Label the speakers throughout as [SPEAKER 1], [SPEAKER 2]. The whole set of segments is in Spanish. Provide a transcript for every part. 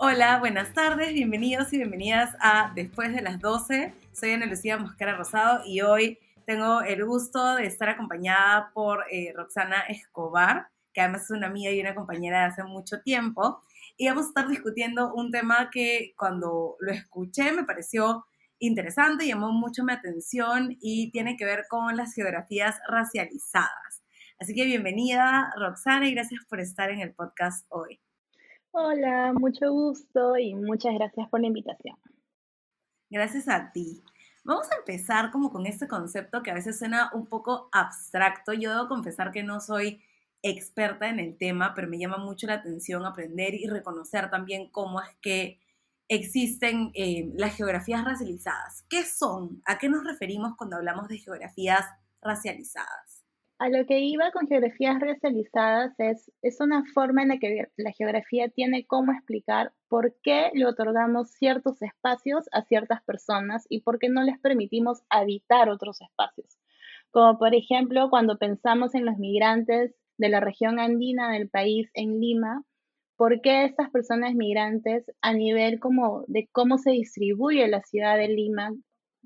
[SPEAKER 1] Hola, buenas tardes, bienvenidos y bienvenidas a Después de las 12. Soy Ana Lucía Moscara Rosado y hoy tengo el gusto de estar acompañada por eh, Roxana Escobar, que además es una amiga y una compañera de hace mucho tiempo. Y vamos a estar discutiendo un tema que cuando lo escuché me pareció interesante, llamó mucho mi atención y tiene que ver con las geografías racializadas. Así que bienvenida, Roxana, y gracias por estar en el podcast hoy.
[SPEAKER 2] Hola, mucho gusto y muchas gracias por la invitación.
[SPEAKER 1] Gracias a ti. Vamos a empezar como con este concepto que a veces suena un poco abstracto. Yo debo confesar que no soy experta en el tema, pero me llama mucho la atención aprender y reconocer también cómo es que existen eh, las geografías racializadas. ¿Qué son? ¿A qué nos referimos cuando hablamos de geografías racializadas?
[SPEAKER 2] A lo que iba con geografías racializadas es, es una forma en la que la geografía tiene cómo explicar por qué le otorgamos ciertos espacios a ciertas personas y por qué no les permitimos habitar otros espacios. Como por ejemplo cuando pensamos en los migrantes de la región andina del país en Lima, por qué estas personas migrantes a nivel como de cómo se distribuye la ciudad de Lima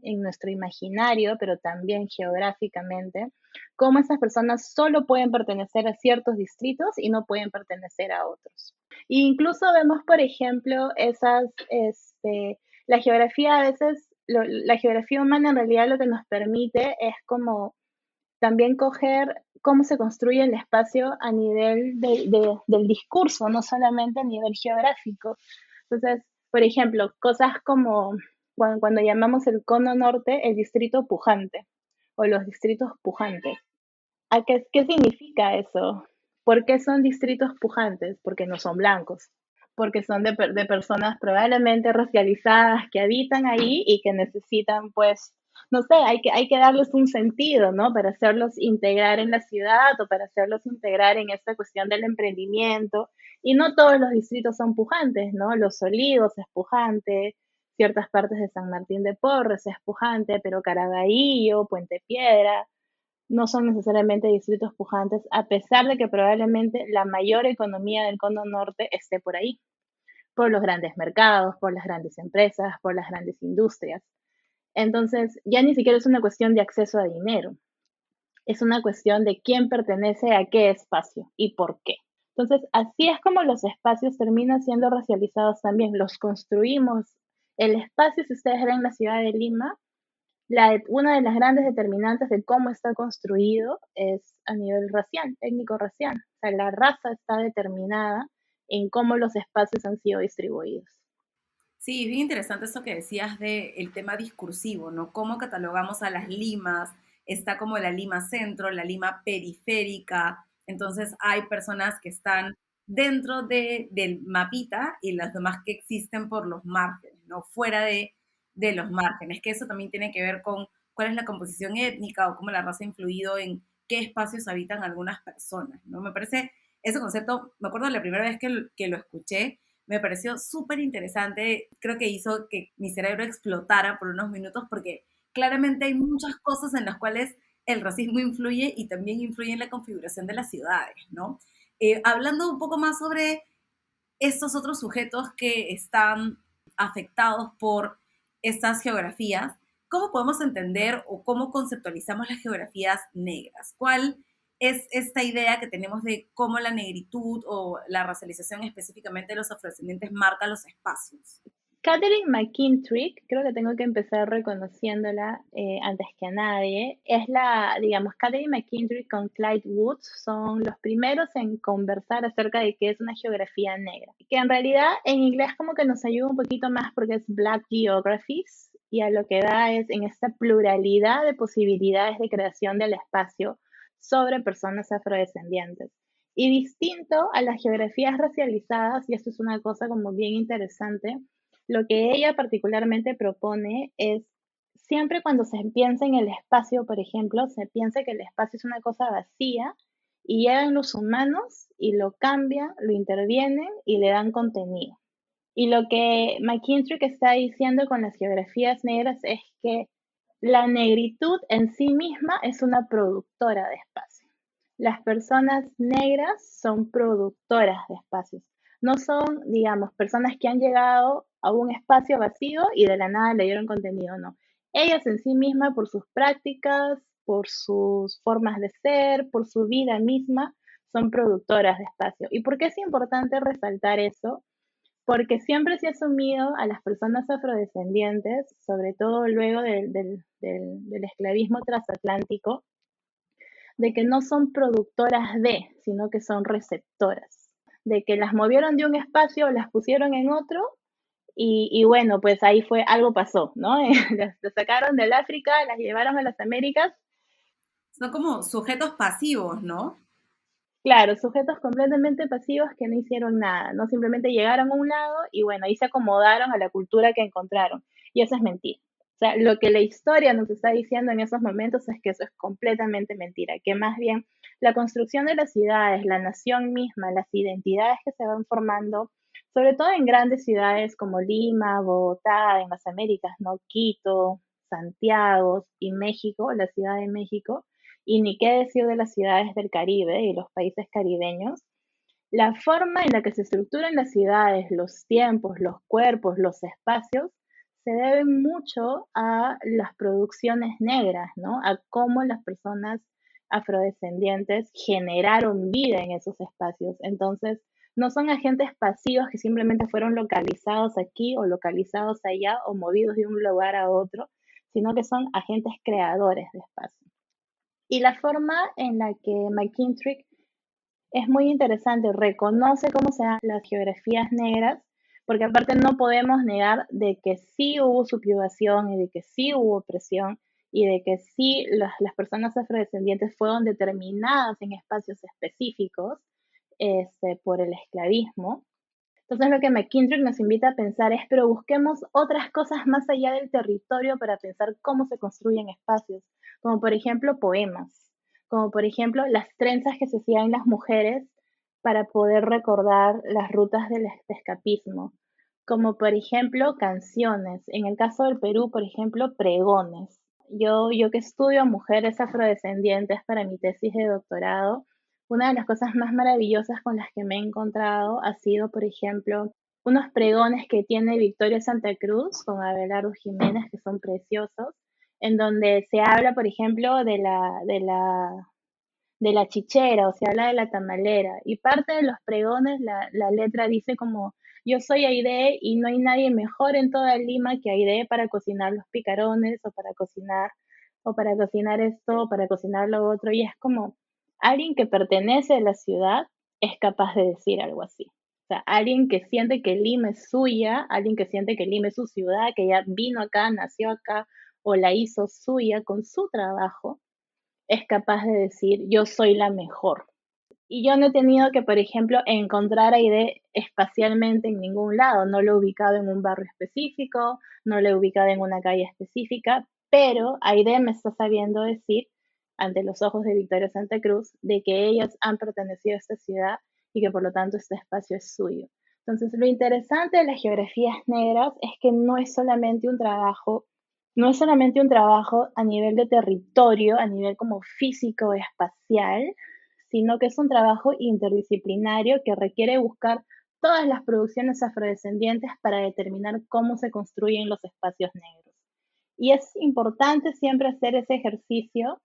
[SPEAKER 2] en nuestro imaginario, pero también geográficamente, cómo esas personas solo pueden pertenecer a ciertos distritos y no pueden pertenecer a otros. E incluso vemos, por ejemplo, esas, este, la geografía a veces, la geografía humana en realidad lo que nos permite es como también coger cómo se construye el espacio a nivel del discurso, no solamente a nivel geográfico. Entonces, por ejemplo, cosas como cuando, llamamos el cono norte el distrito pujante o los distritos pujantes. ¿A qué, qué significa eso? ¿Por qué son distritos pujantes? Porque no son blancos, porque son de, de personas probablemente racializadas que habitan ahí y que necesitan pues no sé, hay que, hay que darles un sentido, ¿no? Para hacerlos integrar en la ciudad o para hacerlos integrar en esta cuestión del emprendimiento. Y no todos los distritos son pujantes, ¿no? Los Olivos es pujante, ciertas partes de San Martín de Porres es pujante, pero Caraballo, Puente Piedra, no son necesariamente distritos pujantes, a pesar de que probablemente la mayor economía del cono norte esté por ahí, por los grandes mercados, por las grandes empresas, por las grandes industrias. Entonces, ya ni siquiera es una cuestión de acceso a dinero, es una cuestión de quién pertenece a qué espacio y por qué. Entonces, así es como los espacios terminan siendo racializados también. Los construimos el espacio, si ustedes ven la ciudad de Lima, una de las grandes determinantes de cómo está construido es a nivel racial, étnico-racial. O sea, la raza está determinada en cómo los espacios han sido distribuidos.
[SPEAKER 1] Sí, bien interesante eso que decías del tema discursivo, ¿no? Cómo catalogamos a las limas, está como la lima centro, la lima periférica, entonces hay personas que están dentro de, del mapita y las demás que existen por los márgenes, Fuera de, de los márgenes, que eso también tiene que ver con cuál es la composición étnica o cómo la raza ha influido en qué espacios habitan algunas personas, ¿no? Me parece ese concepto, me acuerdo la primera vez que, que lo escuché, me pareció súper interesante, creo que hizo que mi cerebro explotara por unos minutos porque claramente hay muchas cosas en las cuales el racismo influye y también influye en la configuración de las ciudades, ¿no? Eh, hablando un poco más sobre estos otros sujetos que están afectados por estas geografías, ¿cómo podemos entender o cómo conceptualizamos las geografías negras? ¿Cuál es esta idea que tenemos de cómo la negritud o la racialización específicamente de los afrodescendientes marca los espacios?
[SPEAKER 2] Catherine McKintrick, creo que tengo que empezar reconociéndola eh, antes que a nadie, es la, digamos, Catherine McKintrick con Clyde Woods son los primeros en conversar acerca de qué es una geografía negra, que en realidad en inglés como que nos ayuda un poquito más porque es Black Geographies y a lo que da es en esta pluralidad de posibilidades de creación del espacio sobre personas afrodescendientes. Y distinto a las geografías racializadas, y esto es una cosa como bien interesante, lo que ella particularmente propone es siempre cuando se piensa en el espacio, por ejemplo, se piensa que el espacio es una cosa vacía y llegan los humanos y lo cambian, lo intervienen y le dan contenido. Y lo que McKintrick está diciendo con las geografías negras es que la negritud en sí misma es una productora de espacio. Las personas negras son productoras de espacios No son, digamos, personas que han llegado a un espacio vacío y de la nada le dieron contenido, no. Ellas en sí mismas, por sus prácticas, por sus formas de ser, por su vida misma, son productoras de espacio. ¿Y por qué es importante resaltar eso? Porque siempre se ha asumido a las personas afrodescendientes, sobre todo luego del, del esclavismo transatlántico, de que no son productoras de, sino que son receptoras, de que las movieron de un espacio, las pusieron en otro y, bueno, pues ahí fue, algo pasó, ¿no? las, sacaron del África, las llevaron a las Américas.
[SPEAKER 1] Son como sujetos pasivos, ¿no?
[SPEAKER 2] Claro, sujetos completamente pasivos que no hicieron nada, no simplemente llegaron a un lado y bueno, ahí se acomodaron a la cultura que encontraron. Y eso es mentira. O sea, lo que la historia nos está diciendo en esos momentos es que eso es completamente mentira, que más bien la construcción de las ciudades, la nación misma, las identidades que se van formando, sobre todo en grandes ciudades como Lima, Bogotá, en las Américas, ¿no? Quito, Santiago y México, la Ciudad de México, y ni qué decir de las ciudades del Caribe y los países caribeños, la forma en la que se estructuran las ciudades, los tiempos, los cuerpos, los espacios, se deben mucho a las producciones negras, ¿no? A cómo las personas afrodescendientes generaron vida en esos espacios. Entonces, no son agentes pasivos que simplemente fueron localizados aquí o localizados allá o movidos de un lugar a otro, sino que son agentes creadores de espacio. Y la forma en la que McKintrick es muy interesante, reconoce cómo se dan las geografías negras, porque aparte no podemos negar de que sí hubo subyugación y de que sí hubo opresión y de que sí las, las personas afrodescendientes fueron determinadas en espacios específicos este, por el esclavismo. Entonces lo que McKintrick nos invita a pensar es, pero busquemos otras cosas más allá del territorio para pensar cómo se construyen espacios, como por ejemplo poemas, como por ejemplo las trenzas que se hacían las mujeres para poder recordar las rutas del escapismo, como por ejemplo canciones, en el caso del Perú, por ejemplo, pregones. Yo, yo que estudio mujeres afrodescendientes para mi tesis de doctorado, una de las cosas más maravillosas con las que me he encontrado ha sido, por ejemplo, unos pregones que tiene Victoria Santa Cruz con Abelardo Jiménez, que son preciosos, en donde se habla, por ejemplo, de la, de la, de la chichera, o se habla de la tamalera, y parte de los pregones, la, letra dice como, yo soy Aide y no hay nadie mejor en toda Lima que Aide para cocinar los picarones, o para cocinar, o para cocinar esto, o para cocinar lo otro, y es como, alguien que pertenece a la ciudad es capaz de decir algo así. O sea, alguien que siente que Lima es suya, alguien que siente que Lima es su ciudad, que ya vino acá, nació acá o la hizo suya con su trabajo, es capaz de decir, yo soy la mejor. Y yo no he tenido que, por ejemplo, encontrar a Aide espacialmente en ningún lado. No lo he ubicado en un barrio específico, no lo he ubicado en una calle específica, pero Aide me está sabiendo decir ante los ojos de Victoria Santa Cruz de que ellas han pertenecido a esta ciudad y que por lo tanto este espacio es suyo. Entonces, lo interesante de las geografías negras es que no es solamente un trabajo, no es solamente un trabajo a nivel de territorio, a nivel como físico, espacial, sino que es un trabajo interdisciplinario que requiere buscar todas las producciones afrodescendientes para determinar cómo se construyen los espacios negros. Y es importante siempre hacer ese ejercicio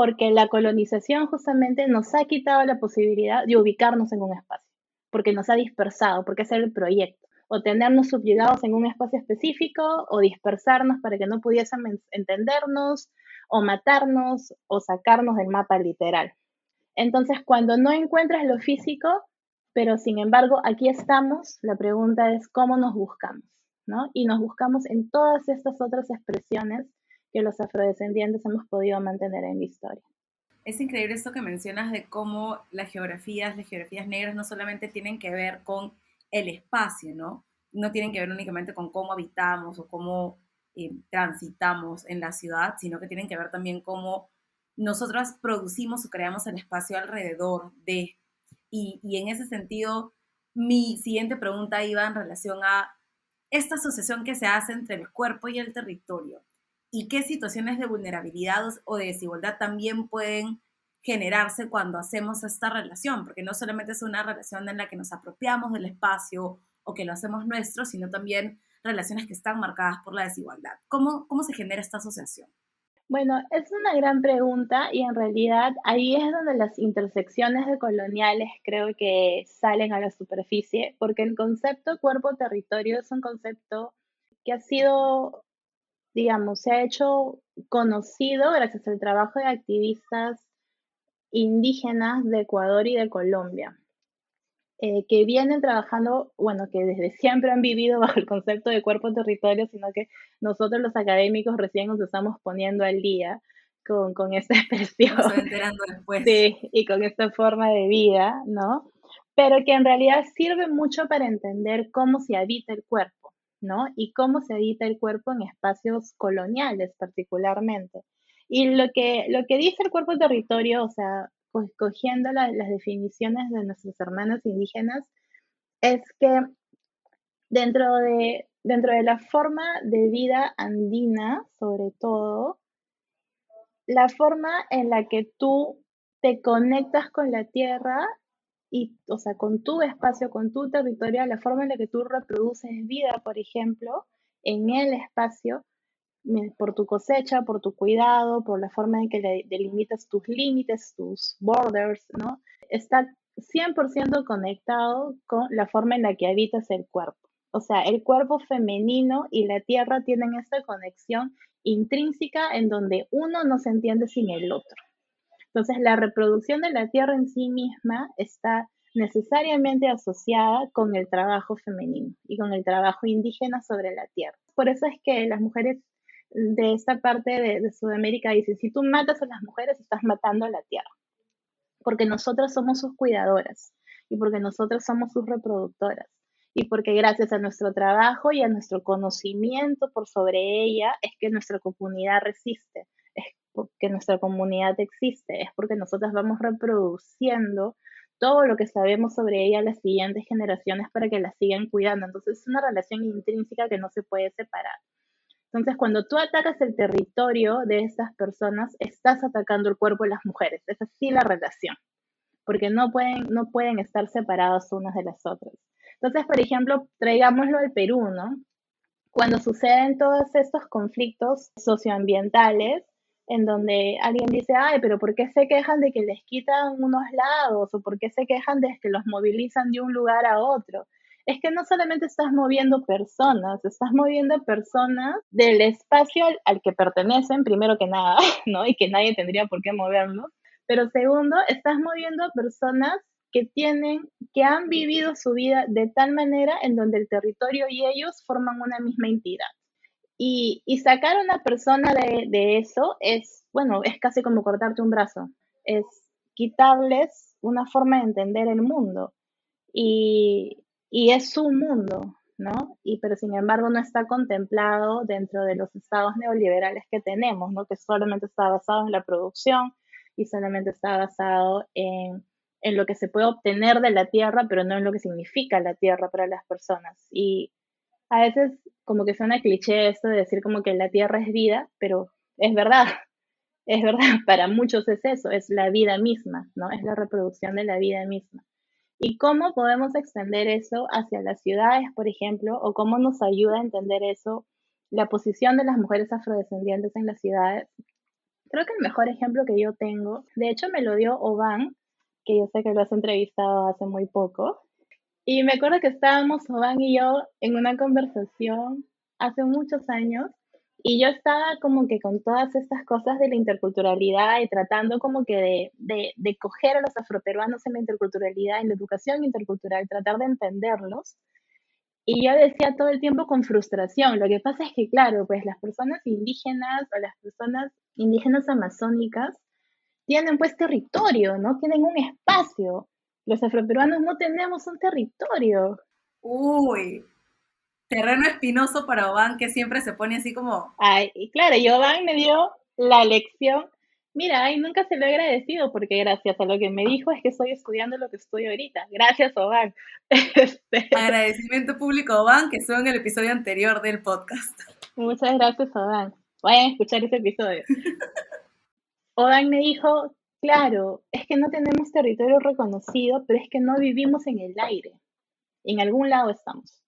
[SPEAKER 2] porque la colonización justamente nos ha quitado la posibilidad de ubicarnos en un espacio, porque nos ha dispersado, porque es el proyecto, o tenernos subyugados en un espacio específico, o dispersarnos para que no pudiésemos entendernos, o matarnos, o sacarnos del mapa literal. Entonces, cuando no encuentras lo físico, pero sin embargo aquí estamos, la pregunta es cómo nos buscamos, ¿no? Y nos buscamos en todas estas otras expresiones que los afrodescendientes hemos podido mantener en la historia.
[SPEAKER 1] Es increíble esto que mencionas de cómo las geografías, las geografías negras no solamente tienen que ver con el espacio, ¿no? No tienen que ver únicamente con cómo habitamos o cómo eh, transitamos en la ciudad, sino que tienen que ver también cómo nosotras producimos o creamos el espacio alrededor de. Y, y en ese sentido, mi siguiente pregunta iba en relación a esta asociación que se hace entre el cuerpo y el territorio y qué situaciones de vulnerabilidad o de desigualdad también pueden generarse cuando hacemos esta relación, porque no solamente es una relación en la que nos apropiamos del espacio o que lo hacemos nuestro, sino también relaciones que están marcadas por la desigualdad. ¿Cómo, cómo se genera esta asociación?
[SPEAKER 2] Bueno, es una gran pregunta y en realidad ahí es donde las intersecciones de coloniales creo que salen a la superficie, porque el concepto cuerpo-territorio es un concepto que ha sido, digamos, se ha hecho conocido gracias al trabajo de activistas indígenas de Ecuador y de Colombia. Eh, que vienen trabajando, bueno, que desde siempre han vivido bajo el concepto de cuerpo-territorio, sino que nosotros los académicos recién nos estamos poniendo al día con, con esta expresión. Sí, y con esta forma de vida, ¿no? Pero que en realidad sirve mucho para entender cómo se habita el cuerpo, ¿no? Y cómo se habita el cuerpo en espacios coloniales particularmente. Y lo que, lo que dice el cuerpo-territorio, o sea, cogiendo las definiciones de nuestros hermanos indígenas, es que dentro de, dentro de la forma de vida andina, sobre todo, la forma en la que tú te conectas con la tierra y, o sea, con tu espacio, con tu territorio, la forma en la que tú reproduces vida, por ejemplo, en el espacio, por tu cosecha, por tu cuidado, por la forma en que delimitas tus límites, tus borders, ¿no? Está 100% conectado con la forma en la que habitas el cuerpo. O sea, el cuerpo femenino y la tierra tienen esta conexión intrínseca en donde uno no se entiende sin el otro. Entonces, la reproducción de la tierra en sí misma está necesariamente asociada con el trabajo femenino y con el trabajo indígena sobre la tierra. Por eso es que las mujeres de esta parte de, Sudamérica dice, si tú matas a las mujeres, estás matando a la tierra, porque nosotras somos sus cuidadoras y porque nosotras somos sus reproductoras y porque gracias a nuestro trabajo y a nuestro conocimiento por sobre ella es que nuestra comunidad resiste, es porque nuestra comunidad existe, es porque nosotras vamos reproduciendo todo lo que sabemos sobre ella a las siguientes generaciones para que la sigan cuidando. Entonces es una relación intrínseca que no se puede separar. Entonces, cuando tú atacas el territorio de esas personas, estás atacando el cuerpo de las mujeres. Es así la relación, porque no pueden, no pueden estar separadas unas de las otras. Entonces, por ejemplo, traigámoslo al Perú, ¿no? Cuando suceden todos estos conflictos socioambientales, en donde alguien dice, ay, pero ¿por qué se quejan de que les quitan unos lados? ¿O por qué se quejan de que los movilizan de un lugar a otro? es que no solamente estás moviendo personas, estás moviendo personas del espacio al, que pertenecen, primero que nada, ¿no? Y que nadie tendría por qué moverlos. Pero segundo, estás moviendo personas que tienen, que han vivido su vida de tal manera en donde el territorio y ellos forman una misma entidad. Y, sacar a una persona de, de eso es, bueno, es casi como cortarte un brazo, es quitarles una forma de entender el mundo. Y, y es su mundo, ¿no? Y pero sin embargo no está contemplado dentro de los estados neoliberales que tenemos, ¿no? Que solamente está basado en la producción y solamente está basado en, en lo que se puede obtener de la tierra, pero no en lo que significa la tierra para las personas. Y a veces como que suena cliché esto de decir como que la tierra es vida, pero es verdad, es verdad, para muchos es eso, es la vida misma, ¿no? Es la reproducción de la vida misma y cómo podemos extender eso hacia las ciudades, por ejemplo, o cómo nos ayuda a entender eso, la posición de las mujeres afrodescendientes en las ciudades. Creo que el mejor ejemplo que yo tengo, de hecho me lo dio Oban, que yo sé que lo has entrevistado hace muy poco, y me acuerdo que estábamos Oban y yo en una conversación hace muchos años y yo estaba como que con todas estas cosas de la interculturalidad y tratando como que de, de, de coger a los afroperuanos en la interculturalidad, en la educación intercultural, tratar de entenderlos. Y yo decía todo el tiempo con frustración. Lo que pasa es que, claro, pues las personas indígenas o las personas indígenas amazónicas tienen pues territorio, ¿no? Tienen un espacio. Los afroperuanos no tenemos un territorio.
[SPEAKER 1] Uy, terreno espinoso para Oban, que siempre se pone así como...
[SPEAKER 2] Ay, y claro, y Oban me dio la lección. Mira, ay, nunca se lo he agradecido porque gracias a lo que me dijo es que estoy estudiando lo que estoy ahorita. Gracias, Oban.
[SPEAKER 1] Este, Agradecimiento público, Oban, que estuvo en el episodio anterior del podcast.
[SPEAKER 2] Muchas gracias, Oban. Vayan a escuchar ese episodio. Oban me dijo, Claro, es que no tenemos territorio reconocido, pero es que no vivimos en el aire. En algún lado estamos.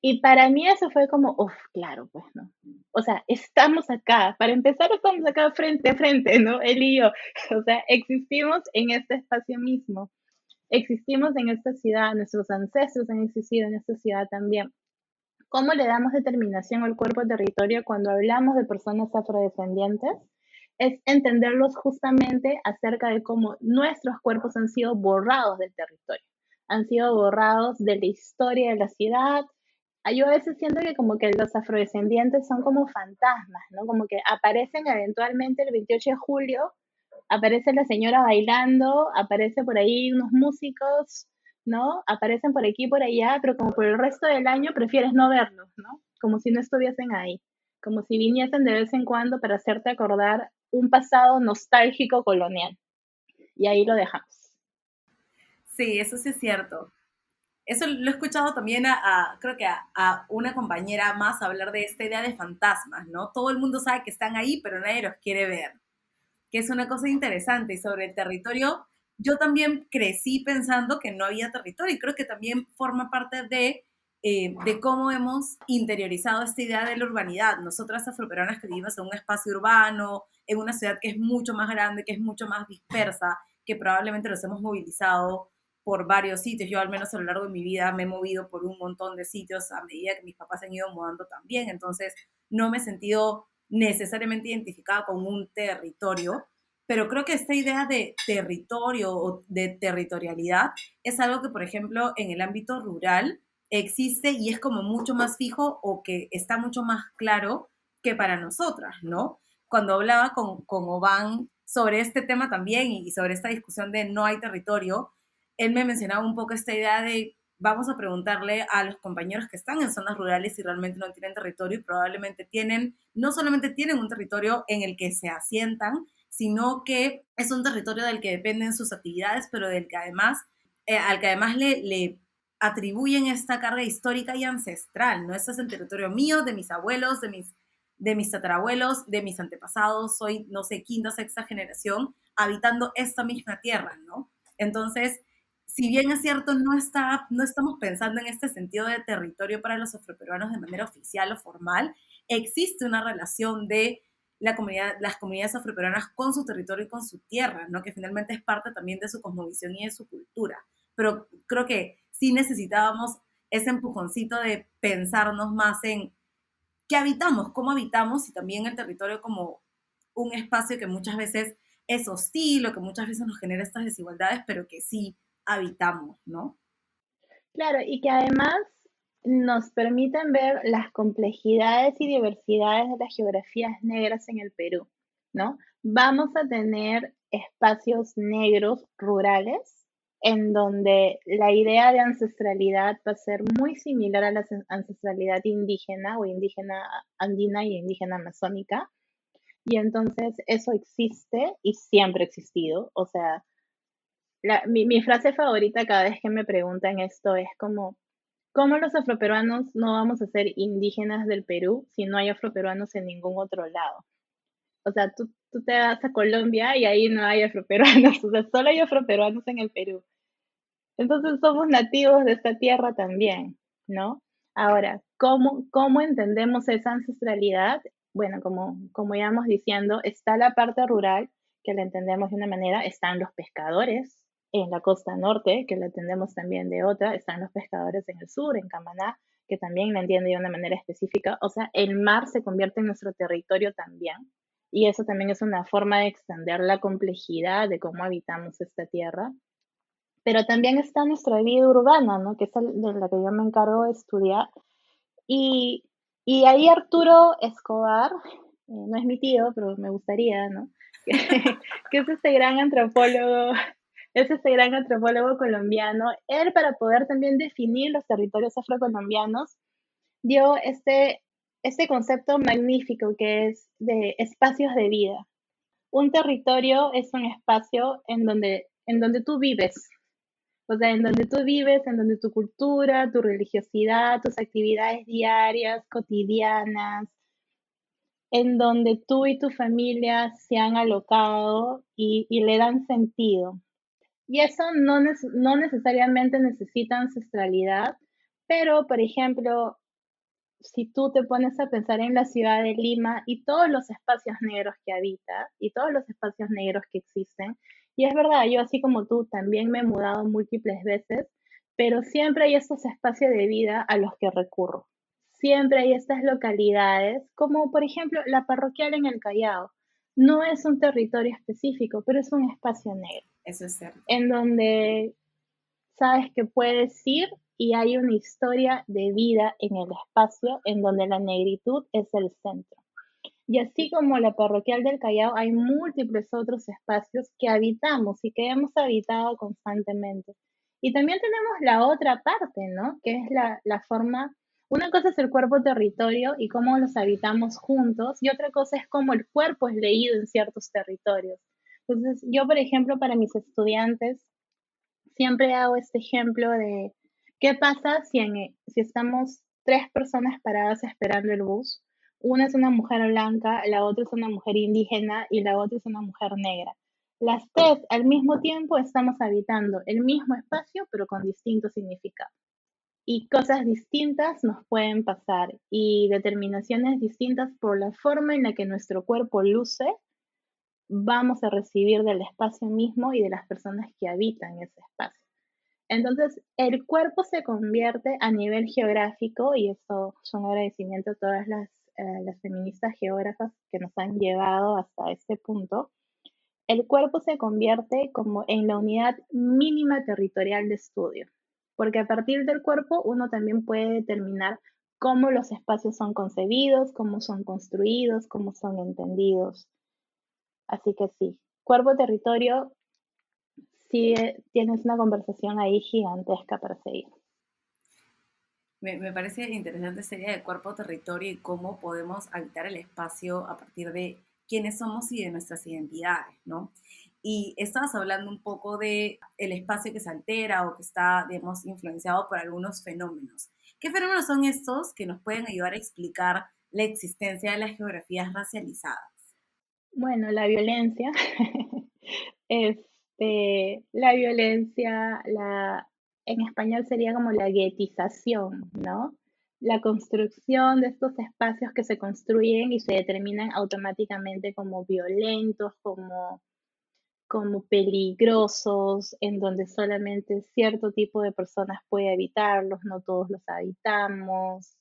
[SPEAKER 2] Y para mí eso fue como, uff, claro, pues, ¿no? O sea, estamos acá. Para empezar, estamos acá frente a frente, ¿no? Él y yo. O sea, existimos en este espacio mismo. Existimos en esta ciudad. Nuestros ancestros han existido en esta ciudad también. ¿Cómo le damos determinación al cuerpo territorio cuando hablamos de personas afrodescendientes? Es entenderlos justamente acerca de cómo nuestros cuerpos han sido borrados del territorio, han sido borrados de la historia de la ciudad, yo a veces siento que como que los afrodescendientes son como fantasmas, ¿no? Como que aparecen eventualmente el 28 de julio, aparece la señora bailando, aparece por ahí unos músicos, ¿no? Aparecen por aquí y por allá, pero como por el resto del año prefieres no verlos, ¿no? Como si no estuviesen ahí, como si viniesen de vez en cuando para hacerte acordar un pasado nostálgico colonial. Y ahí lo dejamos.
[SPEAKER 1] Sí, eso sí es cierto. Eso lo he escuchado también a, creo que a, una compañera más hablar de esta idea de fantasmas, ¿no? Todo el mundo sabe que están ahí, pero nadie los quiere ver, que es una cosa interesante. Y sobre el territorio, yo también crecí pensando que no había territorio y creo que también forma parte de, eh, de cómo hemos interiorizado esta idea de la urbanidad. Nosotras afroperuanas que vivimos en un espacio urbano, en una ciudad que es mucho más grande, que es mucho más dispersa, que probablemente los hemos movilizado por varios sitios. Yo al menos a lo largo de mi vida me he movido por un montón de sitios a medida que mis papás se han ido mudando también. Entonces no me he sentido necesariamente identificada con un territorio, pero creo que esta idea de territorio o de territorialidad es algo que, por ejemplo, en el ámbito rural existe y es como mucho más fijo o que está mucho más claro que para nosotras, ¿no? Cuando hablaba con, con Oban sobre este tema también y sobre esta discusión de no hay territorio, él me mencionaba un poco esta idea de vamos a preguntarle a los compañeros que están en zonas rurales si realmente no tienen territorio y probablemente tienen, no solamente tienen un territorio en el que se asientan, sino que es un territorio del que dependen sus actividades, pero del que además, eh, al que además le, le atribuyen esta carga histórica y ancestral, ¿no? Este es el territorio mío, de mis abuelos, de mis, de mis tatarabuelos, de mis antepasados, soy, no sé, quinta, sexta generación habitando esta misma tierra, ¿no? Entonces, si bien es cierto, no, está, no estamos pensando en este sentido de territorio para los afroperuanos de manera oficial o formal, existe una relación de la comunidad, las comunidades afroperuanas con su territorio y con su tierra, ¿no? que finalmente es parte también de su cosmovisión y de su cultura. Pero creo que sí necesitábamos ese empujoncito de pensarnos más en qué habitamos, cómo habitamos y también el territorio como un espacio que muchas veces es hostil o que muchas veces nos genera estas desigualdades, pero que sí habitamos, ¿no?
[SPEAKER 2] Claro, y que además nos permiten ver las complejidades y diversidades de las geografías negras en el Perú, ¿no? Vamos a tener espacios negros rurales en donde la idea de ancestralidad va a ser muy similar a la ancestralidad indígena o indígena andina y indígena amazónica. Y entonces eso existe y siempre ha existido. O sea, mi, frase favorita cada vez que me preguntan esto es como, ¿cómo los afroperuanos no vamos a ser indígenas del Perú si no hay afroperuanos en ningún otro lado? O sea, tú, tú te vas a Colombia y ahí no hay afroperuanos, o sea, solo hay afroperuanos en el Perú. Entonces somos nativos de esta tierra también, ¿no? Ahora, ¿cómo, cómo entendemos esa ancestralidad? Bueno, como, como íbamos diciendo, está la parte rural, que la entendemos de una manera, están los pescadores, en la costa norte, que la entendemos también de otra, están los pescadores en el sur, en Camaná, que también la entiende de una manera específica. O sea, el mar se convierte en nuestro territorio también. Y eso también es una forma de extender la complejidad de cómo habitamos esta tierra. Pero también está nuestra vida urbana, ¿no? Que es de la que yo me encargo de estudiar. Y, y ahí Arturo Escobar, eh, no es mi tío, pero me gustaría, ¿no? que es este gran antropólogo es este gran antropólogo colombiano. Él, para poder también definir los territorios afrocolombianos, dio este, este concepto magnífico que es de espacios de vida. Un territorio es un espacio en donde, en donde tú vives, o sea, en donde tú vives, en donde tu cultura, tu religiosidad, tus actividades diarias, cotidianas, en donde tú y tu familia se han alocado y, le dan sentido. Y eso no, no necesariamente necesita ancestralidad, pero, por ejemplo, si tú te pones a pensar en la ciudad de Lima y todos los espacios negros que habita y todos los espacios negros que existen, y es verdad, yo así como tú también me he mudado múltiples veces, pero siempre hay estos espacios de vida a los que recurro. Siempre hay estas localidades, como por ejemplo la parroquial en el Callao. No es un territorio específico, pero es un espacio negro.
[SPEAKER 1] Eso es cierto.
[SPEAKER 2] En donde sabes que puedes ir y hay una historia de vida en el espacio en donde la negritud es el centro. Y así como la parroquial del Callao, hay múltiples otros espacios que habitamos y que hemos habitado constantemente. Y también tenemos la otra parte, ¿no? Que es la, la forma, una cosa es el cuerpo territorio y cómo los habitamos juntos, y otra cosa es cómo el cuerpo es leído en ciertos territorios. Entonces, yo, por ejemplo, para mis estudiantes, siempre hago este ejemplo de ¿Qué pasa si, si estamos tres personas paradas esperando el bus? Una es una mujer blanca, la otra es una mujer indígena y la otra es una mujer negra. Las tres al mismo tiempo estamos habitando el mismo espacio pero con distintos significados. Y cosas distintas nos pueden pasar y determinaciones distintas por la forma en la que nuestro cuerpo luce vamos a recibir del espacio mismo y de las personas que habitan ese espacio. Entonces, el cuerpo se convierte a nivel geográfico, y esto es un agradecimiento a todas las, eh, las feministas geógrafas que nos han llevado hasta este punto, el cuerpo se convierte como en la unidad mínima territorial de estudio, porque a partir del cuerpo uno también puede determinar cómo los espacios son concebidos, cómo son construidos, cómo son entendidos. Así que sí, cuerpo-territorio sí eh, tienes una conversación ahí gigantesca para seguir.
[SPEAKER 1] Me, me parece interesante sería de cuerpo, territorio y cómo podemos habitar el espacio a partir de quiénes somos y de nuestras identidades, ¿no? Y estabas hablando un poco de el espacio que se altera o que está, digamos, influenciado por algunos fenómenos. ¿Qué fenómenos son estos que nos pueden ayudar a explicar la existencia de las geografías racializadas?
[SPEAKER 2] Bueno, la violencia es este, la violencia, la, en español sería como la guetización, ¿no? La construcción de estos espacios que se construyen y se determinan automáticamente como violentos, como, como peligrosos, en donde solamente cierto tipo de personas puede habitarlos, no todos los habitamos.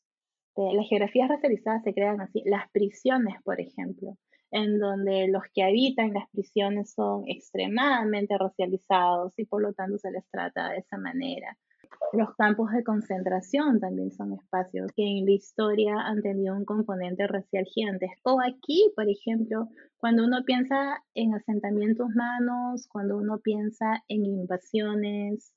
[SPEAKER 2] Eh, las geografías racializadas se crean así. Las prisiones, por ejemplo en donde los que habitan las prisiones son extremadamente racializados y por lo tanto se les trata de esa manera. Los campos de concentración también son espacios que en la historia han tenido un componente racial gigantesco. Aquí, por ejemplo, cuando uno piensa en asentamientos humanos, cuando uno piensa en invasiones,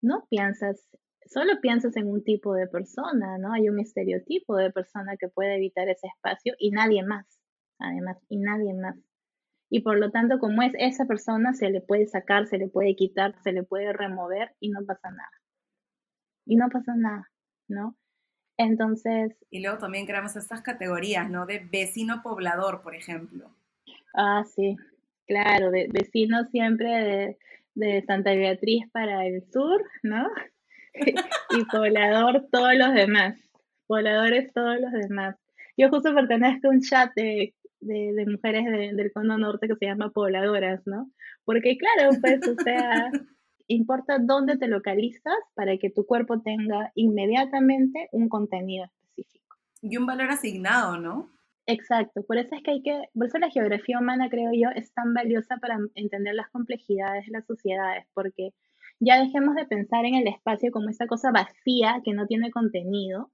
[SPEAKER 2] no piensas, solo piensas en un tipo de persona, ¿no? Hay un estereotipo de persona que puede evitar ese espacio y nadie más además, y nadie más. Y por lo tanto, como es esa persona, se le puede sacar, se le puede quitar, se le puede remover y no pasa nada. Y no pasa nada, ¿no? Entonces...
[SPEAKER 1] Y luego también creamos estas categorías, ¿no? De vecino poblador, por ejemplo.
[SPEAKER 2] Ah, sí, claro, de, vecino siempre de, de Santa Beatriz para el sur, ¿no? y poblador todos los demás. Pobladores todos los demás. Yo justo pertenezco a un chat de de, mujeres del cono norte que se llama pobladoras, ¿no? Porque claro, pues, o sea, importa dónde te localizas para que tu cuerpo tenga inmediatamente un contenido específico.
[SPEAKER 1] Y un valor asignado, ¿no?
[SPEAKER 2] Exacto, por eso es que hay que, por eso la geografía humana, creo yo, es tan valiosa para entender las complejidades de las sociedades, porque ya dejemos de pensar en el espacio como esa cosa vacía que no tiene contenido,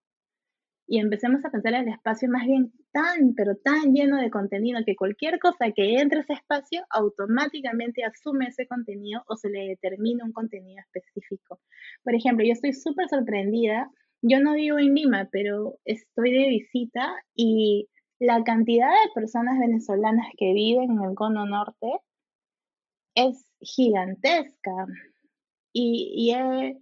[SPEAKER 2] y empecemos a pensar en el espacio más bien tan, pero tan lleno de contenido que cualquier cosa que entre a ese espacio automáticamente asume ese contenido o se le determina un contenido específico. Por ejemplo, yo estoy súper sorprendida, yo no vivo en Lima, pero estoy de visita y la cantidad de personas venezolanas que viven en el cono norte es gigantesca. Y, y he,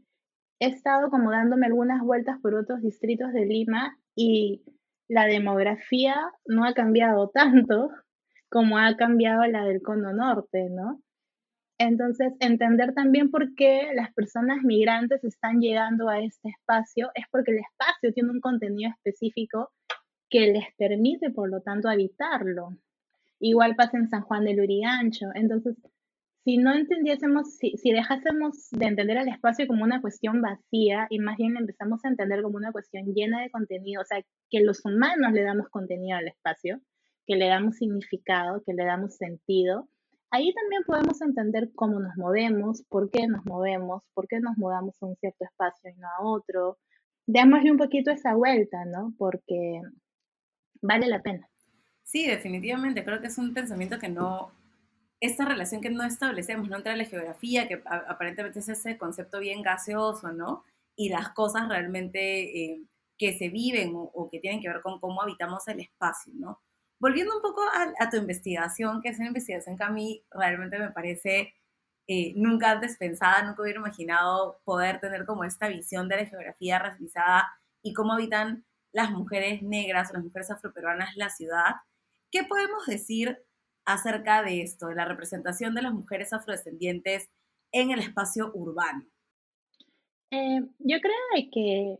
[SPEAKER 2] he estado como dándome algunas vueltas por otros distritos de Lima y la demografía no ha cambiado tanto como ha cambiado la del cono norte, ¿no? Entonces, entender también por qué las personas migrantes están llegando a este espacio es porque el espacio tiene un contenido específico que les permite, por lo tanto, habitarlo. Igual pasa en San Juan de Lurigancho. Entonces, si no entendiésemos, si, si dejásemos de entender el espacio como una cuestión vacía y más bien empezamos a entender como una cuestión llena de contenido, o sea, que los humanos le damos contenido al espacio, que le damos significado, que le damos sentido, ahí también podemos entender cómo nos movemos, por qué nos movemos, por qué nos mudamos a un cierto espacio y no a otro. Démosle un poquito esa vuelta, ¿no? Porque vale la pena.
[SPEAKER 1] Sí, definitivamente. Creo que es un pensamiento que no, esta relación que no establecemos, ¿no? Entre la geografía, que aparentemente es ese concepto bien gaseoso, ¿no? Y las cosas realmente eh, que se viven o, o, que tienen que ver con cómo habitamos el espacio, ¿no? volviendo un poco a, tu investigación, que es una investigación que a mí realmente me parece eh, nunca antes pensada, nunca hubiera imaginado poder tener como esta visión de la geografía racializada y cómo habitan las mujeres negras o las mujeres afroperuanas la ciudad. ¿Qué podemos decir acerca de esto, de la representación de las mujeres afrodescendientes en el espacio urbano?
[SPEAKER 2] Eh, yo creo que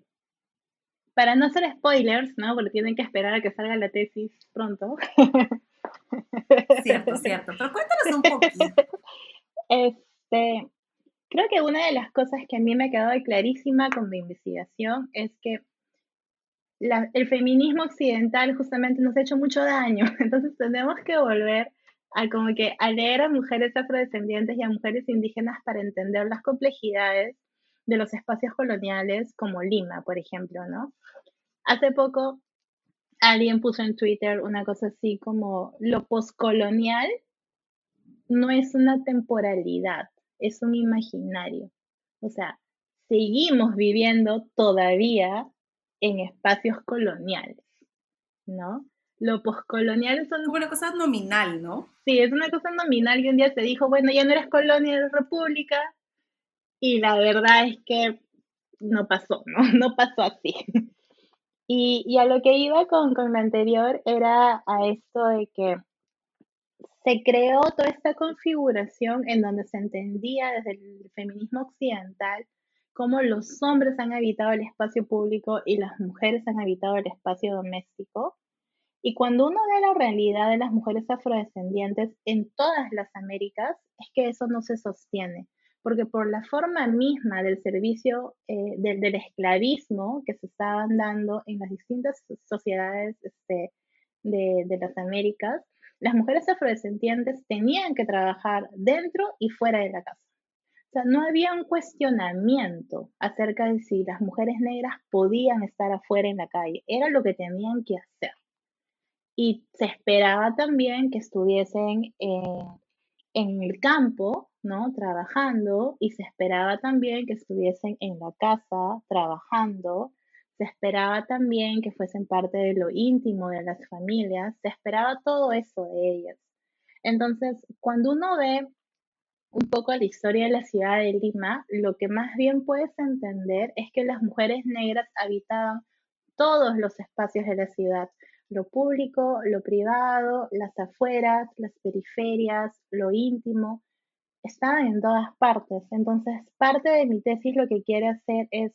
[SPEAKER 2] para no hacer spoilers, ¿no? Porque tienen que esperar a que salga la tesis pronto.
[SPEAKER 1] Cierto, cierto. Pero cuéntanos un poquito.
[SPEAKER 2] Este, creo que una de las cosas que a mí me ha quedado clarísima con mi investigación es que el feminismo occidental justamente nos ha hecho mucho daño. Entonces tenemos que volver a como que a leer a mujeres afrodescendientes y a mujeres indígenas para entender las complejidades de los espacios coloniales como Lima, por ejemplo, ¿no? Hace poco alguien puso en Twitter una cosa así como lo poscolonial no es una temporalidad, es un imaginario. O sea, seguimos viviendo todavía en espacios coloniales, ¿no? Lo poscolonial es
[SPEAKER 1] una cosa nominal, ¿no?
[SPEAKER 2] Sí, es una cosa nominal que un día se dijo, bueno, ya no eres colonia, eres república, y la verdad es que no pasó, ¿no? No pasó así. Y, y a lo que iba con, con lo anterior era a esto de que se creó toda esta configuración en donde se entendía desde el feminismo occidental cómo los hombres han habitado el espacio público y las mujeres han habitado el espacio doméstico. Y cuando uno ve la realidad de las mujeres afrodescendientes en todas las Américas, es que eso no se sostiene porque por la forma misma del servicio eh, del, esclavismo que se estaban dando en las distintas sociedades este, de, de, las Américas, las mujeres afrodescendientes tenían que trabajar dentro y fuera de la casa. O sea, no había un cuestionamiento acerca de si las mujeres negras podían estar afuera en la calle, era lo que tenían que hacer. Y se esperaba también que estuviesen en el campo ¿no? Trabajando y se esperaba también que estuviesen en la casa trabajando, se esperaba también que fuesen parte de lo íntimo de las familias, se esperaba todo eso de ellas. Entonces, cuando uno ve un poco la historia de la ciudad de Lima, lo que más bien puedes entender es que las mujeres negras habitaban todos los espacios de la ciudad, lo público, lo privado, las afueras, las periferias, lo íntimo, está en todas partes. Entonces, parte de mi tesis lo que quiere hacer es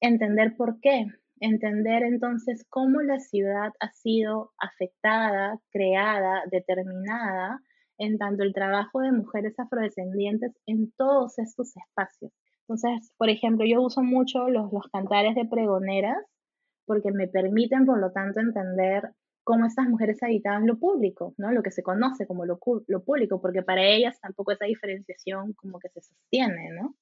[SPEAKER 2] entender por qué, entender entonces cómo la ciudad ha sido afectada, creada, determinada en tanto el trabajo de mujeres afrodescendientes en todos estos espacios. Entonces, por ejemplo, yo uso mucho los, los cantares de pregoneras porque me permiten, por lo tanto, entender cómo estas mujeres habitaban lo público, ¿no? Lo que se conoce como lo, lo, público, porque para ellas tampoco esa diferenciación como que se sostiene, ¿no?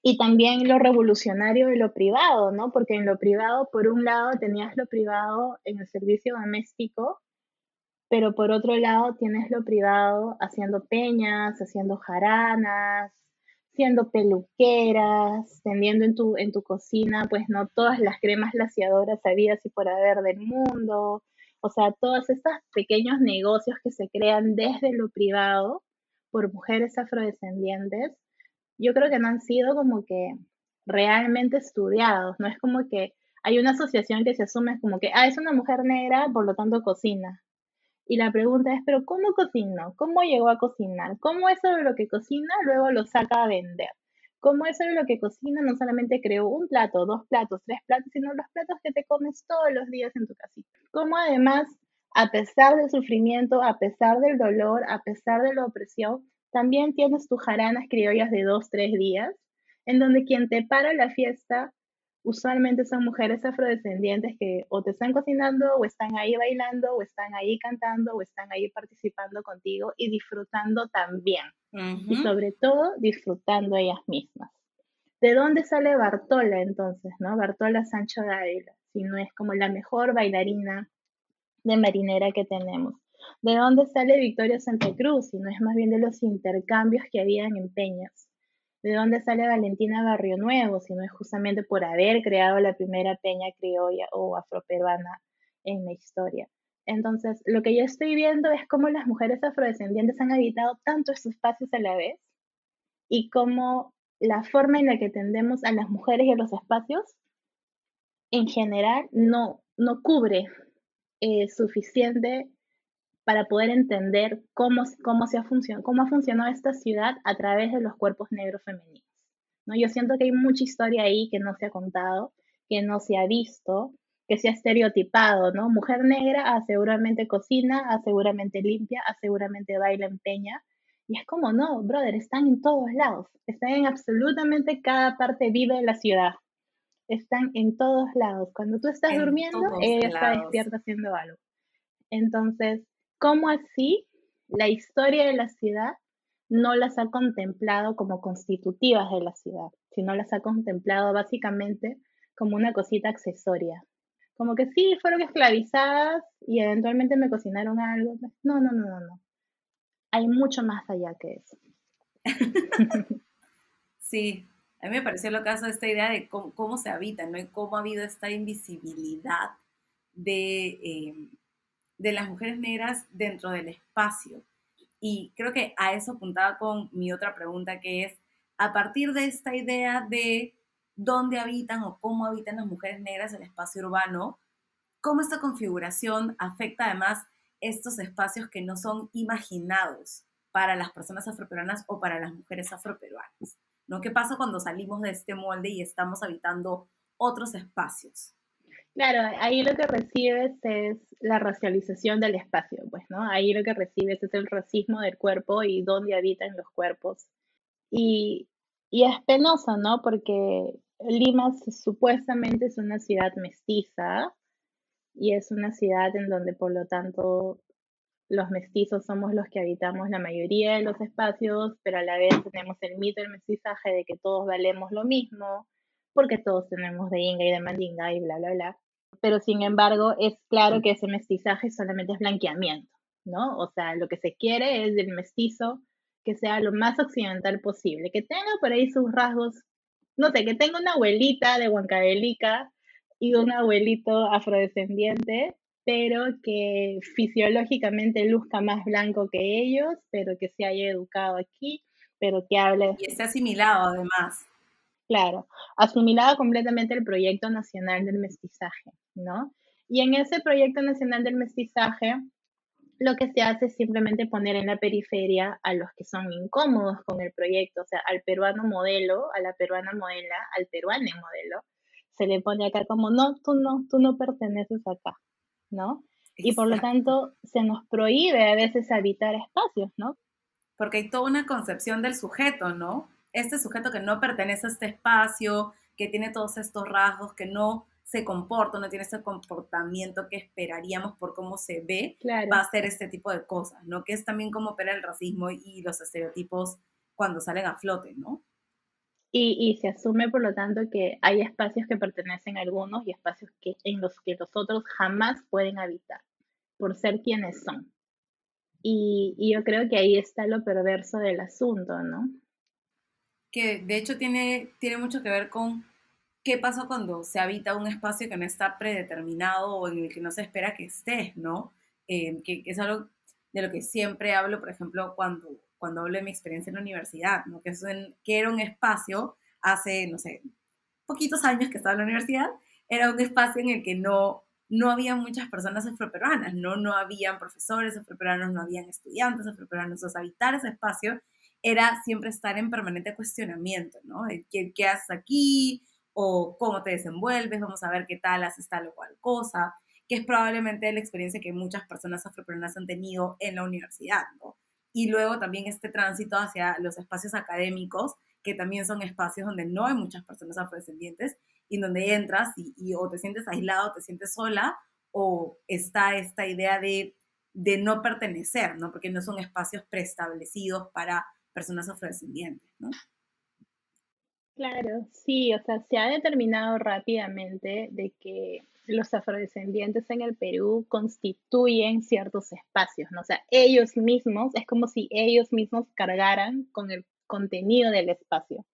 [SPEAKER 2] Y también lo revolucionario de lo privado, ¿no? Porque en lo privado, por un lado, tenías lo privado en el servicio doméstico, pero por otro lado tienes lo privado haciendo peñas, haciendo jaranas, siendo peluqueras, tendiendo en tu, en tu cocina, pues no todas las cremas laciadoras habidas y por haber del mundo, o sea, todos estos pequeños negocios que se crean desde lo privado por mujeres afrodescendientes, yo creo que no han sido como que realmente estudiados, no es como que hay una asociación que se asume como que, ah, es una mujer negra, por lo tanto cocina. Y la pregunta es, pero ¿cómo cocinó? ¿Cómo llegó a cocinar? ¿Cómo eso de lo que cocina luego lo saca a vender? ¿Cómo eso de lo que cocina no solamente creó un plato, dos platos, tres platos, sino los platos que te comes todos los días en tu casita? ¿Cómo además, a pesar del sufrimiento, a pesar del dolor, a pesar de la opresión, también tienes tus jaranas criollas de dos, tres días, en donde quien te para la fiesta usualmente son mujeres afrodescendientes que o te están cocinando o están ahí bailando o están ahí cantando o están ahí participando contigo y disfrutando también. Y sobre todo disfrutando ellas mismas. ¿De dónde sale Bartola entonces, no? Bartola Sancho Dávila, si no es como la mejor bailarina de marinera que tenemos. ¿De dónde sale Victoria Santa Cruz? Si no es más bien de los intercambios que habían en Peñas de dónde sale Valentina Barrio Nuevo, si no es justamente por haber creado la primera peña criolla o afroperuana en la historia. Entonces, lo que yo estoy viendo es cómo las mujeres afrodescendientes han habitado tanto estos espacios a la vez y cómo la forma en la que tendemos a las mujeres y a los espacios en general no, no cubre eh, suficiente para poder entender cómo, cómo, se ha cómo ha funcionado esta ciudad a través de los cuerpos negros femeninos. ¿no? Yo siento que hay mucha historia ahí que no se ha contado, que no se ha visto, que se ha estereotipado, ¿no? Mujer negra, ah, seguramente cocina, ah, seguramente limpia, ah, seguramente baila, empeña. Y es como, no, brother, están en todos lados, están en absolutamente cada parte viva de la ciudad. Están en todos lados. Cuando tú estás durmiendo, ella está despierta haciendo algo. Entonces, ¿Cómo así la historia de la ciudad no las ha contemplado como constitutivas de la ciudad, sino las ha contemplado básicamente como una cosita accesoria? Como que sí, fueron esclavizadas y eventualmente me cocinaron algo. No, no, no, no, no. Hay mucho más allá que eso.
[SPEAKER 1] sí, a mí me pareció lo caso esta idea de cómo, se habita, ¿no? Y cómo ha habido esta invisibilidad de, eh, de las mujeres negras dentro del espacio. Y creo que a eso apuntaba con mi otra pregunta, que es, a partir de esta idea de dónde habitan o cómo habitan las mujeres negras el espacio urbano, cómo esta configuración afecta además estos espacios que no son imaginados para las personas afroperuanas o para las mujeres afroperuanas. ¿no? ¿Qué pasa cuando salimos de este molde y estamos habitando otros espacios?
[SPEAKER 2] Claro, ahí lo que recibes es la racialización del espacio, pues, ¿no? Ahí lo que recibes es el racismo del cuerpo y dónde habitan los cuerpos. Y, y es penoso, ¿no? Porque Lima supuestamente es una ciudad mestiza y es una ciudad en donde, por lo tanto, los mestizos somos los que habitamos la mayoría de los espacios, pero a la vez tenemos el mito del mestizaje de que todos valemos lo mismo, porque todos tenemos de Inga y de Mandinga y bla, bla, bla pero sin embargo es claro que ese mestizaje solamente es blanqueamiento, ¿no? O sea, lo que se quiere es del mestizo que sea lo más occidental posible, que tenga por ahí sus rasgos, no sé, que tenga una abuelita de Huancavelica y un abuelito afrodescendiente, pero que fisiológicamente luzca más blanco que ellos, pero que se haya educado aquí, pero que hable...
[SPEAKER 1] Y esté asimilado además.
[SPEAKER 2] Claro, asimilado completamente el proyecto nacional del mestizaje. ¿No? Y en ese proyecto nacional del mestizaje, lo que se hace es simplemente poner en la periferia a los que son incómodos con el proyecto, o sea, al peruano modelo, a la peruana modela, al peruano modelo, se le pone acá como, no, tú no, tú no perteneces acá, ¿no? Y por lo tanto, se nos prohíbe a veces habitar espacios, ¿no?
[SPEAKER 1] Porque hay toda una concepción del sujeto, ¿no? Este sujeto que no pertenece a este espacio, que tiene todos estos rasgos, que no se comporta, no tiene ese comportamiento que esperaríamos por cómo se ve, va a hacer este tipo de cosas, ¿no? Que es también como opera el racismo y los estereotipos cuando salen a flote, ¿no?
[SPEAKER 2] Y, y, se asume, por lo tanto, que hay espacios que pertenecen a algunos y espacios que, en los que los otros jamás pueden habitar, por ser quienes son. Y, y yo creo que ahí está lo perverso del asunto, ¿no?
[SPEAKER 1] Que de hecho tiene, tiene mucho que ver con qué pasa cuando se habita un espacio que no está predeterminado o en el que no se espera que estés, ¿no? Eh, que, es algo de lo que siempre hablo, por ejemplo, cuando, cuando hablo de mi experiencia en la universidad, ¿no? Que, es que era un espacio hace, no sé, poquitos años que estaba en la universidad, era un espacio en el que no, no había muchas personas afroperuanas, ¿no? No habían profesores afroperuanos, no habían estudiantes afroperuanos. O sea, habitar ese espacio era siempre estar en permanente cuestionamiento, ¿no? ¿Qué, qué haces aquí? O cómo te desenvuelves, vamos a ver qué tal haces tal o cual cosa, que es probablemente la experiencia que muchas personas afroperuanas han tenido en la universidad, ¿no? Y luego también este tránsito hacia los espacios académicos, que también son espacios donde no hay muchas personas afrodescendientes y donde entras y, o te sientes aislado, te sientes sola, o está esta idea de, de no pertenecer, ¿no? Porque no son espacios preestablecidos para personas afrodescendientes, ¿no?
[SPEAKER 2] Claro, sí, o sea, se ha determinado rápidamente de que los afrodescendientes en el Perú constituyen ciertos espacios, ¿no? O sea, ellos mismos, es como si ellos mismos cargaran con el contenido del espacio.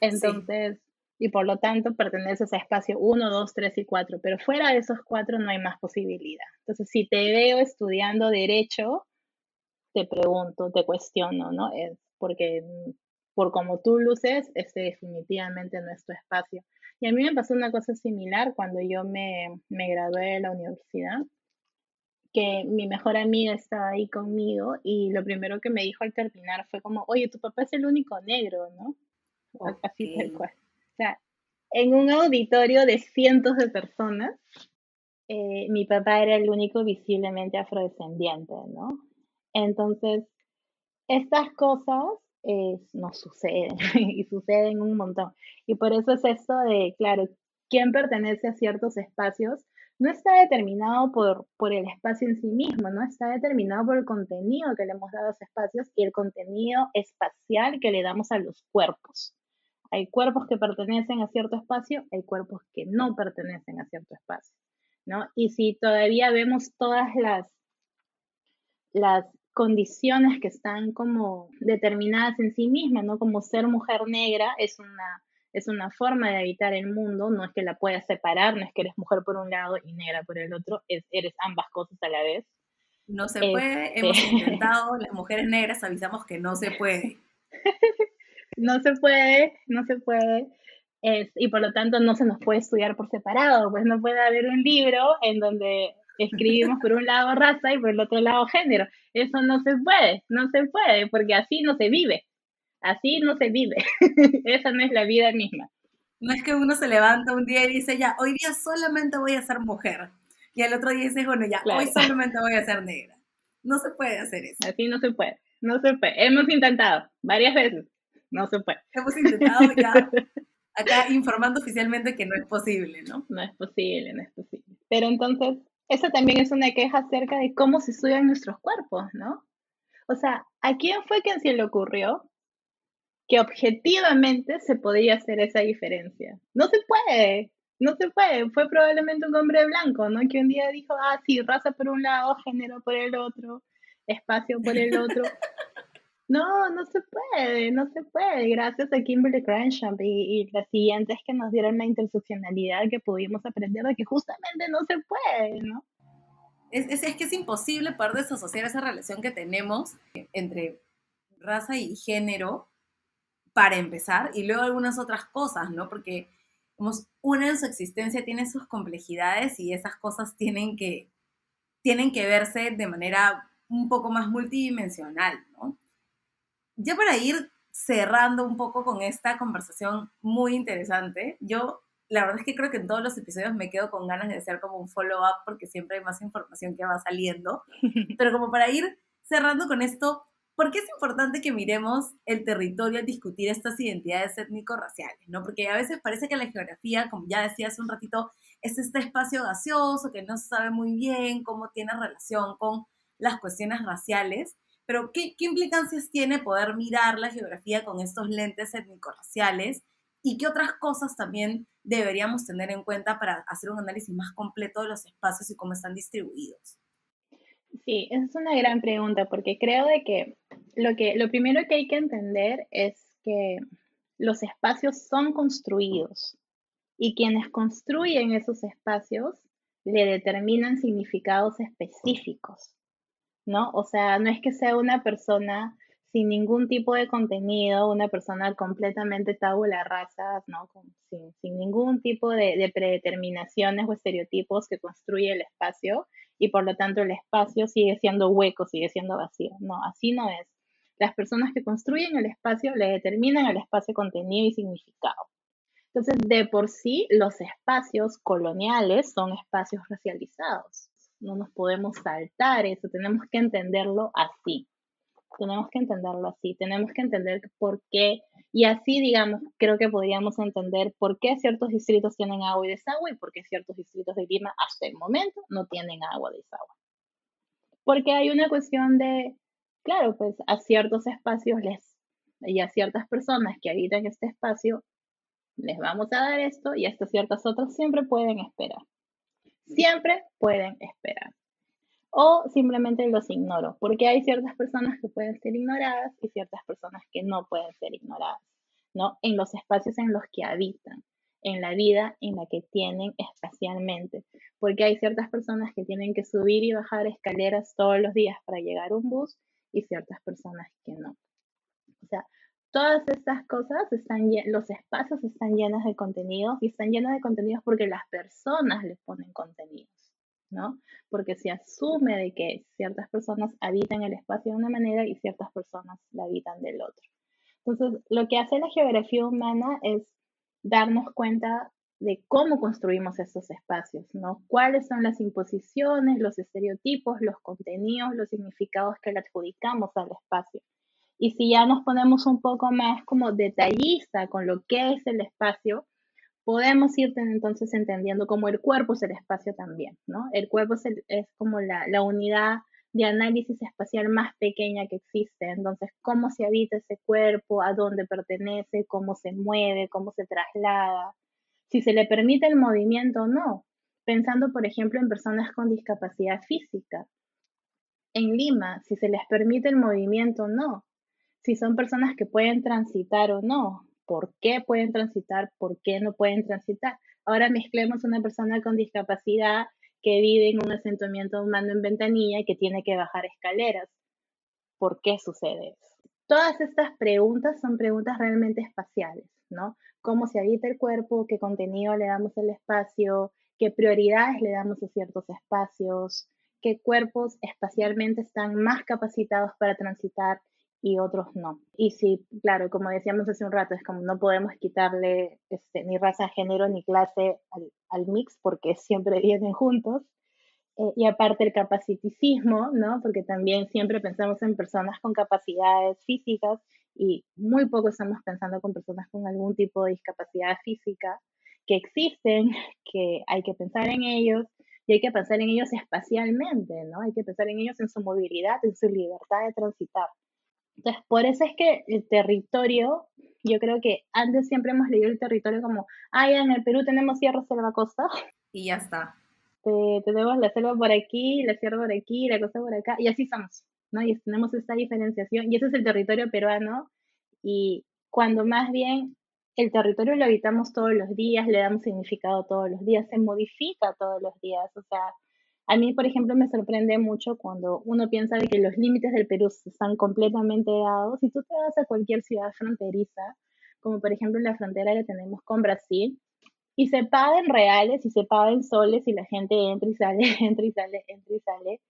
[SPEAKER 2] Entonces, y por lo tanto perteneces a espacio 1, 2, 3 y 4, pero fuera de esos cuatro no hay más posibilidad. Entonces, si te veo estudiando derecho, te pregunto, te cuestiono, ¿no? Es porque por como tú luces, este definitivamente no es tu espacio. Y a mí me pasó una cosa similar cuando yo me, me gradué de la universidad, que mi mejor amiga estaba ahí conmigo y lo primero que me dijo al terminar fue como, oye, tu papá es el único negro, ¿no? Así tal cual. O sea, en un auditorio de cientos de personas, eh, mi papá era el único visiblemente afrodescendiente, ¿no? Entonces, estas cosas eh, no suceden y suceden un montón. Y por eso es esto de, claro, quién pertenece a ciertos espacios no está determinado por, por el espacio en sí mismo, no está determinado por el contenido que le hemos dado a los espacios y el contenido espacial que le damos a los cuerpos. Hay cuerpos que pertenecen a cierto espacio, hay cuerpos que no pertenecen a cierto espacio, ¿no? Y si todavía vemos todas las, las condiciones que están como determinadas en sí mismas, ¿no? Como ser mujer negra es una, es una forma de habitar el mundo, no es que la puedas separar, no es que eres mujer por un lado y negra por el otro, es, eres ambas cosas a la vez.
[SPEAKER 1] No se puede, este hemos intentado, las mujeres negras avisamos que no se puede.
[SPEAKER 2] no se puede, no se puede. Es, y por lo tanto no se nos puede estudiar por separado, pues no puede haber un libro en donde escribimos por un lado raza y por el otro lado género. Eso no se puede, no se puede, porque así no se vive. Así no se vive. Esa no es la vida misma.
[SPEAKER 1] No es que uno se levanta un día y dice, ya, hoy día solamente voy a ser mujer. Y al otro día dice, bueno, ya, hoy solamente voy a ser negra. No se puede hacer eso.
[SPEAKER 2] Así no se puede. No se puede. Hemos intentado varias veces. No se puede.
[SPEAKER 1] Hemos intentado ya acá informando oficialmente que no es posible, ¿no?
[SPEAKER 2] No es posible, no es posible. Pero entonces, esa también es una queja acerca de cómo se estudian nuestros cuerpos, ¿no? O sea, ¿a quién fue quien se le ocurrió que objetivamente se podía hacer esa diferencia? No se puede, no se puede. Fue probablemente un hombre blanco, ¿no? Que un día dijo, ah, sí, raza por un lado, género por el otro, espacio por el otro. No, no se puede, no se puede. Gracias a Kimberly Crenshaw y, y las siguientes que nos dieron la interseccionalidad que pudimos aprender de que justamente no se puede, ¿no?
[SPEAKER 1] Es, es, es, que es imposible poder desasociar esa relación que tenemos entre raza y género para empezar y luego algunas otras cosas, ¿no? Porque una en su existencia tiene sus complejidades y esas cosas tienen que, tienen que verse de manera un poco más multidimensional, ¿no? Ya para ir cerrando un poco con esta conversación muy interesante, yo la verdad es que creo que en todos los episodios me quedo con ganas de hacer como un follow-up porque siempre hay más información que va saliendo, pero como para ir cerrando con esto, ¿por qué es importante que miremos el territorio al discutir estas identidades étnico-raciales? ¿no? Porque a veces parece que la geografía, como ya decía hace un ratito, es este espacio gaseoso que no se sabe muy bien cómo tiene relación con las cuestiones raciales, pero ¿qué, implicancias tiene poder mirar la geografía con estos lentes étnico-raciales? ¿Y qué otras cosas también deberíamos tener en cuenta para hacer un análisis más completo de los espacios y cómo están distribuidos?
[SPEAKER 2] Sí, esa es una gran pregunta porque creo de que lo, que lo primero que hay que entender es que los espacios son construidos y quienes construyen esos espacios le determinan significados específicos. ¿No? O sea, no es que sea una persona sin ningún tipo de contenido, una persona completamente tabula rasa, ¿no? sin, sin, ningún tipo de, de, predeterminaciones o estereotipos que construye el espacio y por lo tanto el espacio sigue siendo hueco, sigue siendo vacío. No, así no es. Las personas que construyen el espacio le determinan al espacio contenido y significado. Entonces, de por sí, los espacios coloniales son espacios racializados. No nos podemos saltar eso, tenemos que entenderlo así tenemos que entenderlo así, tenemos que entender por qué, y así, digamos, creo que podríamos entender por qué ciertos distritos tienen agua y desagüe y por qué ciertos distritos de Lima hasta el momento no tienen agua y desagüe. Porque hay una cuestión de, claro, pues a ciertos espacios les, y a ciertas personas que habitan este espacio, les vamos a dar esto y a estas ciertas otras siempre pueden esperar. Siempre pueden esperar o simplemente los ignoro, porque hay ciertas personas que pueden ser ignoradas y ciertas personas que no pueden ser ignoradas, ¿no? En los espacios en los que habitan, en la vida en la que tienen espacialmente, porque hay ciertas personas que tienen que subir y bajar escaleras todos los días para llegar a un bus y ciertas personas que no. O sea, todas estas cosas están, los espacios están llenos de contenidos y están llenos de contenidos porque las personas les ponen contenidos. ¿no? Porque se asume de que ciertas personas habitan el espacio de una manera y ciertas personas la habitan del otro. Entonces, lo que hace la geografía humana es darnos cuenta de cómo construimos esos espacios, ¿no? Cuáles son las imposiciones, los estereotipos, los contenidos, los significados que le adjudicamos al espacio. Y si ya nos ponemos un poco más como detallista con lo que es el espacio, podemos ir entonces entendiendo cómo el cuerpo es el espacio también, ¿no? El cuerpo es, es como la, la, unidad de análisis espacial más pequeña que existe, entonces cómo se habita ese cuerpo, a dónde pertenece, cómo se mueve, cómo se traslada, si se le permite el movimiento o no, pensando por ejemplo en personas con discapacidad física. En Lima, si se les permite el movimiento o no, si son personas que pueden transitar o no, por qué pueden transitar, por qué no pueden transitar. Ahora mezclemos una persona con discapacidad que vive en un asentamiento humano en ventanilla y que tiene que bajar escaleras. ¿Por qué sucede? Todas estas preguntas son preguntas realmente espaciales, ¿no? ¿Cómo se habita el cuerpo? ¿Qué contenido le damos al espacio? ¿Qué prioridades le damos a ciertos espacios? ¿Qué cuerpos espacialmente están más capacitados para transitar y otros no. Y sí, claro, como decíamos hace un rato, es como no podemos quitarle este, ni raza, género, ni clase al, mix porque siempre vienen juntos. Eh, y aparte el capaciticismo, ¿no? Porque también siempre pensamos en personas con capacidades físicas y muy poco estamos pensando con personas con algún tipo de discapacidad física que existen, que hay que pensar en ellos y hay que pensar en ellos espacialmente, ¿no? Hay que pensar en ellos en su movilidad, en su libertad de transitar. Entonces, por eso es que el territorio, yo creo que antes siempre hemos leído el territorio como, ah, en el Perú tenemos sierra, selva, costa.
[SPEAKER 1] Y ya está.
[SPEAKER 2] tenemos la selva por aquí, la sierra por aquí, la costa por acá, y así somos, ¿no? Y tenemos esta diferenciación, y ese es el territorio peruano, y cuando más bien el territorio lo habitamos todos los días, le damos significado todos los días, se modifica todos los días, o sea, a mí, por ejemplo, me sorprende mucho cuando uno piensa de que los límites del Perú están completamente dados. Si tú te vas a cualquier ciudad fronteriza, como por ejemplo la frontera que tenemos con Brasil, y se paga en reales y se paga en soles y la gente entra y sale, entra y sale, entra y sale.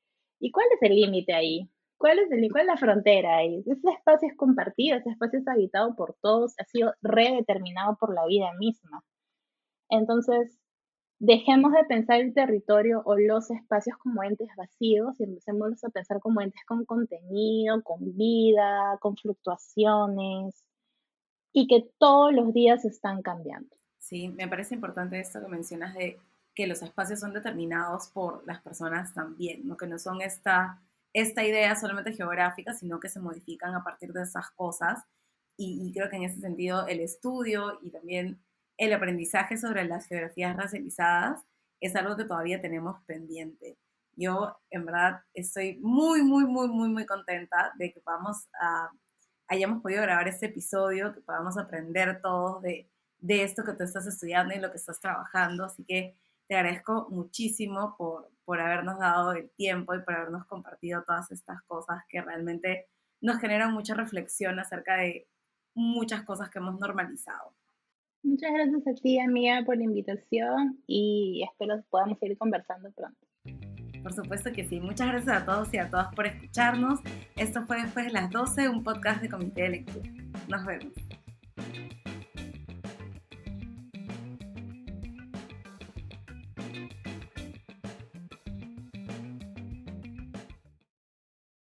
[SPEAKER 2] ¿Y cuál es el límite ahí? ¿Cuál es, el, ¿Cuál es la frontera ahí? Ese espacio es compartido, ese espacio es habitado por todos, ha sido redeterminado por la vida misma. Entonces, dejemos de pensar el territorio o los espacios como entes vacíos y empecemos a pensar como entes con contenido, con vida, con fluctuaciones y que todos los días están cambiando.
[SPEAKER 1] Sí, me parece importante esto que mencionas de que los espacios son determinados por las personas también, ¿no? que no son esta, esta idea solamente geográfica, sino que se modifican a partir de esas cosas. Y, y creo que en ese sentido el estudio y también el aprendizaje sobre las geografías racializadas es algo que todavía tenemos pendiente. Yo, en verdad, estoy muy, muy, muy, muy, muy contenta de que podamos, uh, hayamos podido grabar este episodio, que podamos aprender todos de, de esto que tú estás estudiando y lo que estás trabajando. Así que te agradezco muchísimo por, por habernos dado el tiempo y por habernos compartido todas estas cosas que realmente nos generan mucha reflexión acerca de muchas cosas que hemos normalizado.
[SPEAKER 2] Muchas gracias a ti, amiga, por la invitación y espero podamos seguir conversando pronto.
[SPEAKER 1] Por supuesto que sí. Muchas gracias a todos y a todas por escucharnos. Esto fue después de las 12, un podcast de Comité de Lectura. Nos vemos.